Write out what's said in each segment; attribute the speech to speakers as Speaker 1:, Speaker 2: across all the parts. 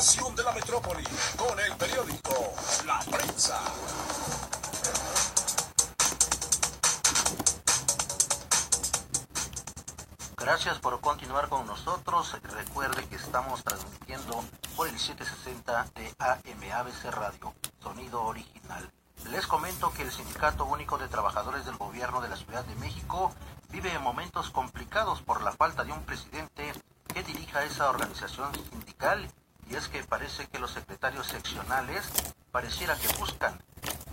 Speaker 1: de la metrópoli con el periódico La Prensa.
Speaker 2: Gracias por continuar con nosotros. Recuerde que estamos transmitiendo por el 760 de AMABC Radio, sonido original. Les comento que el Sindicato Único de Trabajadores del Gobierno de la Ciudad de México vive momentos complicados por la falta de un presidente que dirija esa organización sindical y es que parece que los secretarios seccionales pareciera que buscan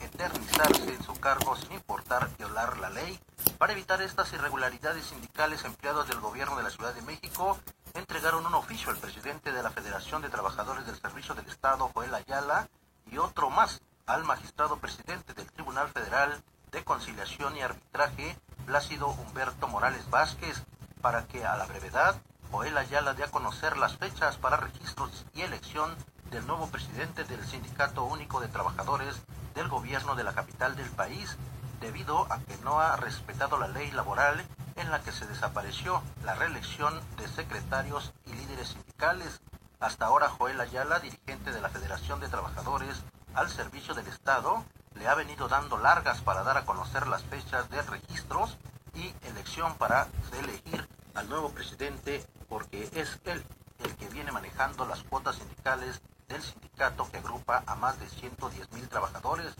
Speaker 2: eternizarse en su cargo sin importar violar la ley. Para evitar estas irregularidades sindicales, empleados del gobierno de la Ciudad de México entregaron un oficio al presidente de la Federación de Trabajadores del Servicio del Estado, Joel Ayala, y otro más al magistrado presidente del Tribunal Federal de Conciliación y Arbitraje, Plácido Humberto Morales Vázquez, para que a la brevedad Joel Ayala dé a conocer las fechas para registros y elección del nuevo presidente del Sindicato Único de Trabajadores del gobierno de la capital del país, debido a que no ha respetado la ley laboral en la que se desapareció la reelección de secretarios y líderes sindicales. Hasta ahora Joel Ayala, dirigente de la Federación de Trabajadores al Servicio del Estado, le ha venido dando largas para dar a conocer las fechas de registros y elección para elegir al nuevo presidente porque es él el que viene manejando las cuotas sindicales del sindicato que agrupa a más de 110 mil trabajadores.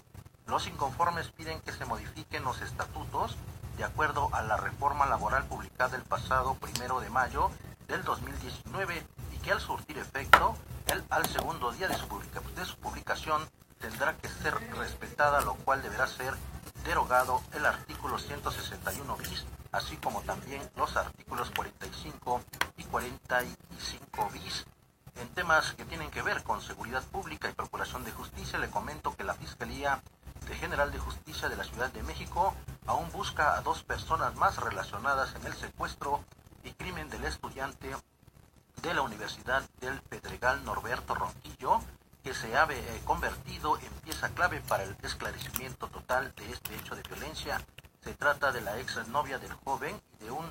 Speaker 2: Los inconformes piden que se modifiquen los estatutos de acuerdo a la reforma laboral publicada el pasado primero de mayo del 2019 y que al surtir efecto, el, al segundo día de su, de su publicación tendrá que ser respetada, lo cual deberá ser derogado el artículo 161 bis, así como también los artículos 45 y 45 bis en temas que tienen que ver con seguridad pública y procuración de justicia, le comento que la Fiscalía de General de Justicia de la Ciudad de México aún busca a dos personas más relacionadas en el secuestro y crimen del estudiante de la Universidad del Pedregal Norberto Ronquillo, que se ha eh, convertido en pieza clave para el esclarecimiento total de este hecho de violencia. Se trata de la ex novia del joven y de un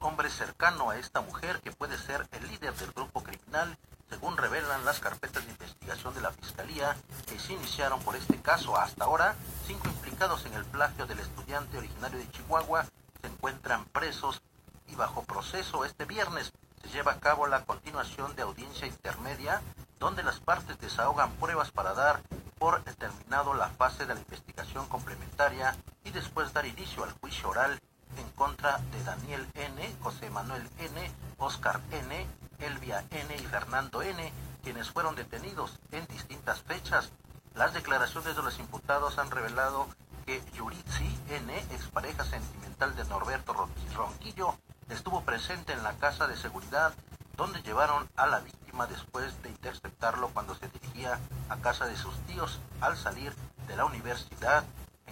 Speaker 2: hombre cercano a esta mujer que puede ser el líder del grupo criminal según revelan las carpetas de investigación de la Fiscalía que se iniciaron por este caso. Hasta ahora, cinco implicados en el plagio del estudiante originario de Chihuahua se encuentran presos y bajo proceso. Este viernes se lleva a cabo la continuación de audiencia intermedia, donde las partes desahogan pruebas para dar por terminado la fase de la investigación complementaria y después dar inicio al juicio oral en contra de Daniel N., José Manuel N., Oscar N., Elvia N. y Fernando N., quienes fueron detenidos en distintas fechas. Las declaraciones de los imputados han revelado que Yuritsi N., expareja sentimental de Norberto Ronquillo, estuvo presente en la casa de seguridad donde llevaron a la víctima después de interceptarlo cuando se dirigía a casa de sus tíos al salir de la universidad.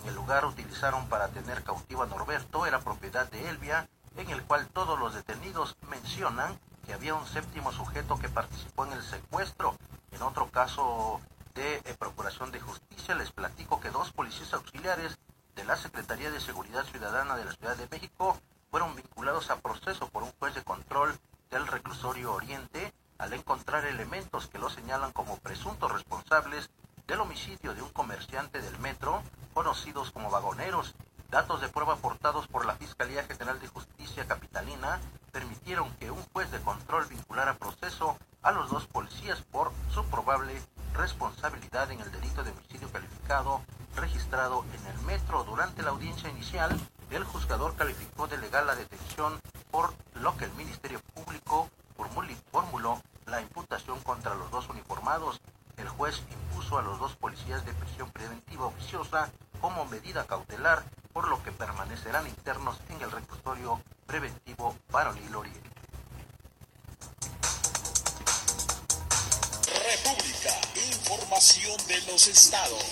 Speaker 2: El lugar utilizaron para tener cautivo a Norberto, era propiedad de Elvia, en el cual todos los detenidos mencionan que había un séptimo sujeto que participó en el secuestro. En otro caso de eh, Procuración de Justicia, les platico que dos policías auxiliares de la Secretaría de Seguridad Ciudadana de la Ciudad de México fueron vinculados a proceso por un juez de control del reclusorio Oriente al encontrar elementos que lo señalan como presuntos responsables del homicidio de un comerciante del metro, conocidos como vagoneros. Datos de prueba aportados por la Fiscalía General de Justicia Capitalina permitieron que un juez de control vinculara proceso a los dos policías por su probable responsabilidad en el delito de homicidio calificado registrado en el metro. Durante la audiencia inicial, el juzgador calificó de legal la detención por lo que el Ministerio Público formuló la imputación contra los dos uniformados. El juez impuso a los dos policías de prisión preventiva oficiosa como medida cautelar, por lo que permanecerán internos en el reclusorio preventivo Varonil Oriente.
Speaker 1: República, información de los estados.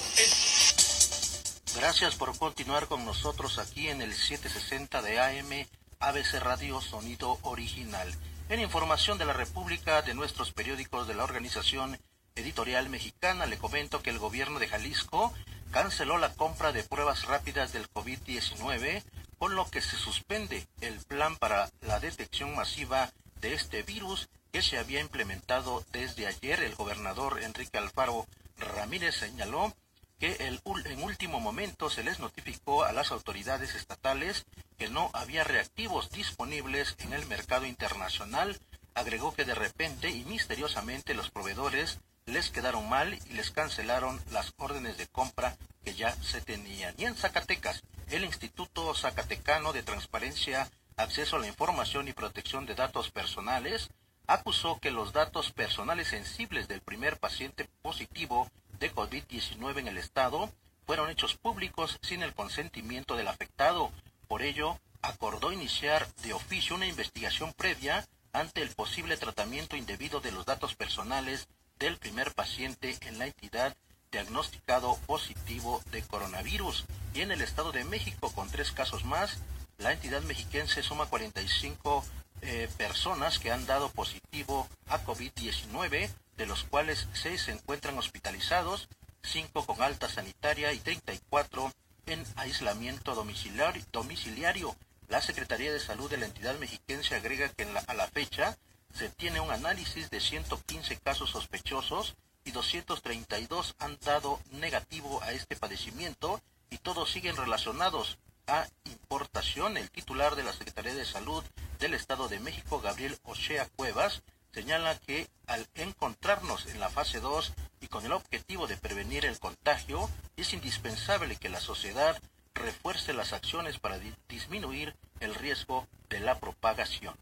Speaker 2: Gracias por continuar con nosotros aquí en el 760 de AM ABC Radio Sonido Original. En información de la República de nuestros periódicos de la Organización Editorial Mexicana, le comento que el gobierno de Jalisco canceló la compra de pruebas rápidas del COVID-19, con lo que se suspende el plan para la detección masiva de este virus que se había implementado desde ayer. El gobernador Enrique Alfaro Ramírez señaló que el, en último momento se les notificó a las autoridades estatales que no había reactivos disponibles en el mercado internacional. Agregó que de repente y misteriosamente los proveedores les quedaron mal y les cancelaron las órdenes de compra que ya se tenían. Y en Zacatecas, el Instituto Zacatecano de Transparencia, Acceso a la Información y Protección de Datos Personales acusó que los datos personales sensibles del primer paciente positivo de COVID-19 en el estado fueron hechos públicos sin el consentimiento del afectado. Por ello, acordó iniciar de oficio una investigación previa ante el posible tratamiento indebido de los datos personales del primer paciente en la entidad diagnosticado positivo de coronavirus. Y en el Estado de México, con tres casos más, la entidad mexiquense suma 45 eh, personas que han dado positivo a COVID-19, de los cuales 6 se encuentran hospitalizados, 5 con alta sanitaria y 34 en aislamiento domiciliario. domiciliario. La Secretaría de Salud de la entidad mexiquense agrega que a la fecha se tiene un análisis de 115 casos sospechosos y 232 han dado negativo a este padecimiento y todos siguen relacionados a importación. El titular de la Secretaría de Salud del Estado de México, Gabriel Ochea Cuevas, señala que al encontrarnos en la fase 2 y con el objetivo de prevenir el contagio, es indispensable que la sociedad refuerce las acciones para disminuir el riesgo de la propagación.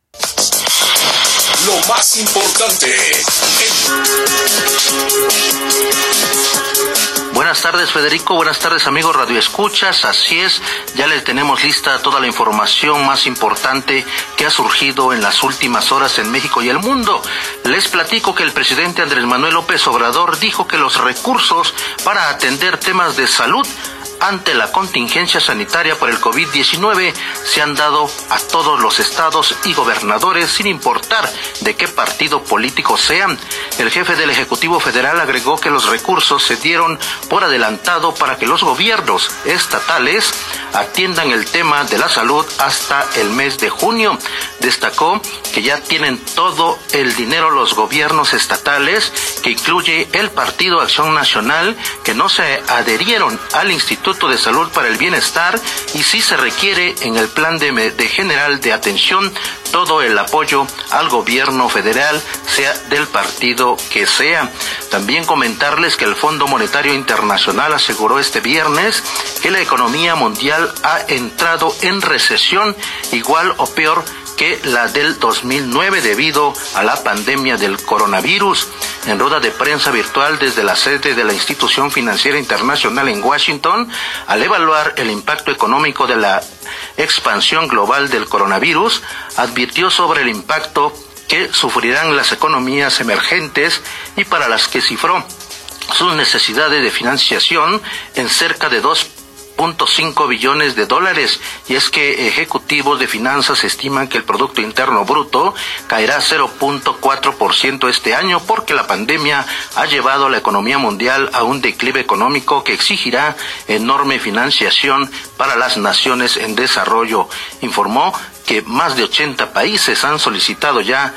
Speaker 1: Lo más importante.
Speaker 2: Buenas tardes Federico, buenas tardes amigos Radio Escuchas, así es, ya le tenemos lista toda la información más importante que ha surgido en las últimas horas en México y el mundo. Les platico que el presidente Andrés Manuel López Obrador dijo que los recursos para atender temas de salud ante la contingencia sanitaria por el COVID-19 se han dado a todos los estados y gobernadores sin importar de qué partido político sean. El jefe del Ejecutivo Federal agregó que los recursos se dieron por adelantado para que los gobiernos estatales atiendan el tema de la salud hasta el mes de junio. Destacó que ya tienen todo el dinero los gobiernos estatales, que incluye el Partido Acción Nacional, que no se adherieron al Instituto de Salud para el Bienestar y sí se requiere en el Plan de, de General de Atención todo el apoyo al gobierno federal, sea del partido que sea. También comentarles que el Fondo Monetario Internacional aseguró este viernes que la economía mundial ha entrado en recesión igual o peor que la del 2009 debido a la pandemia del coronavirus. En rueda de prensa virtual desde la sede de la institución financiera internacional en Washington, al evaluar el impacto económico de la expansión global del coronavirus, advirtió sobre el impacto que sufrirán las economías emergentes y para las que cifró sus necesidades de financiación en cerca de dos 5 billones de dólares y es que ejecutivos de finanzas estiman que el Producto Interno Bruto caerá 0.4% este año porque la pandemia ha llevado a la economía mundial a un declive económico que exigirá enorme financiación para las naciones en desarrollo. Informó que más de 80 países han solicitado ya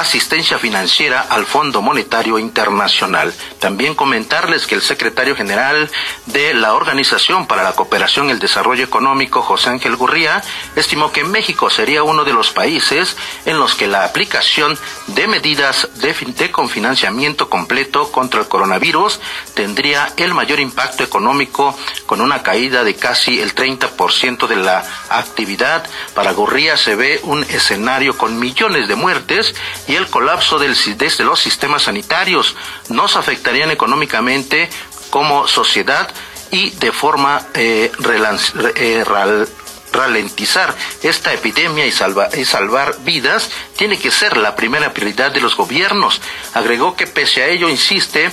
Speaker 2: asistencia financiera al Fondo Monetario Internacional. También comentarles que el secretario general de la Organización para la Cooperación y el Desarrollo Económico, José Ángel Gurría, estimó que México sería uno de los países en los que la aplicación de medidas de, de confinanciamiento completo contra el coronavirus tendría el mayor impacto económico con una caída de casi el 30% de la actividad. Para Gurría se ve un escenario con millones de muertes y el colapso del, desde los sistemas sanitarios nos afectarían económicamente como sociedad y de forma eh, eh, ralentizar esta epidemia y, y, salvar vidas tiene que ser la primera prioridad de los gobiernos. Agregó que pese a ello insiste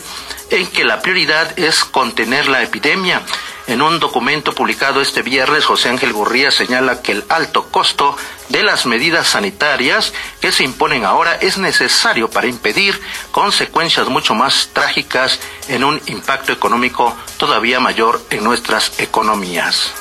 Speaker 2: en que la prioridad es contener la epidemia. En un documento publicado este viernes, José Ángel Gurría señala que el alto costo de las medidas sanitarias que se imponen ahora es necesario para impedir consecuencias mucho más trágicas en un impacto económico todavía mayor en nuestras economías.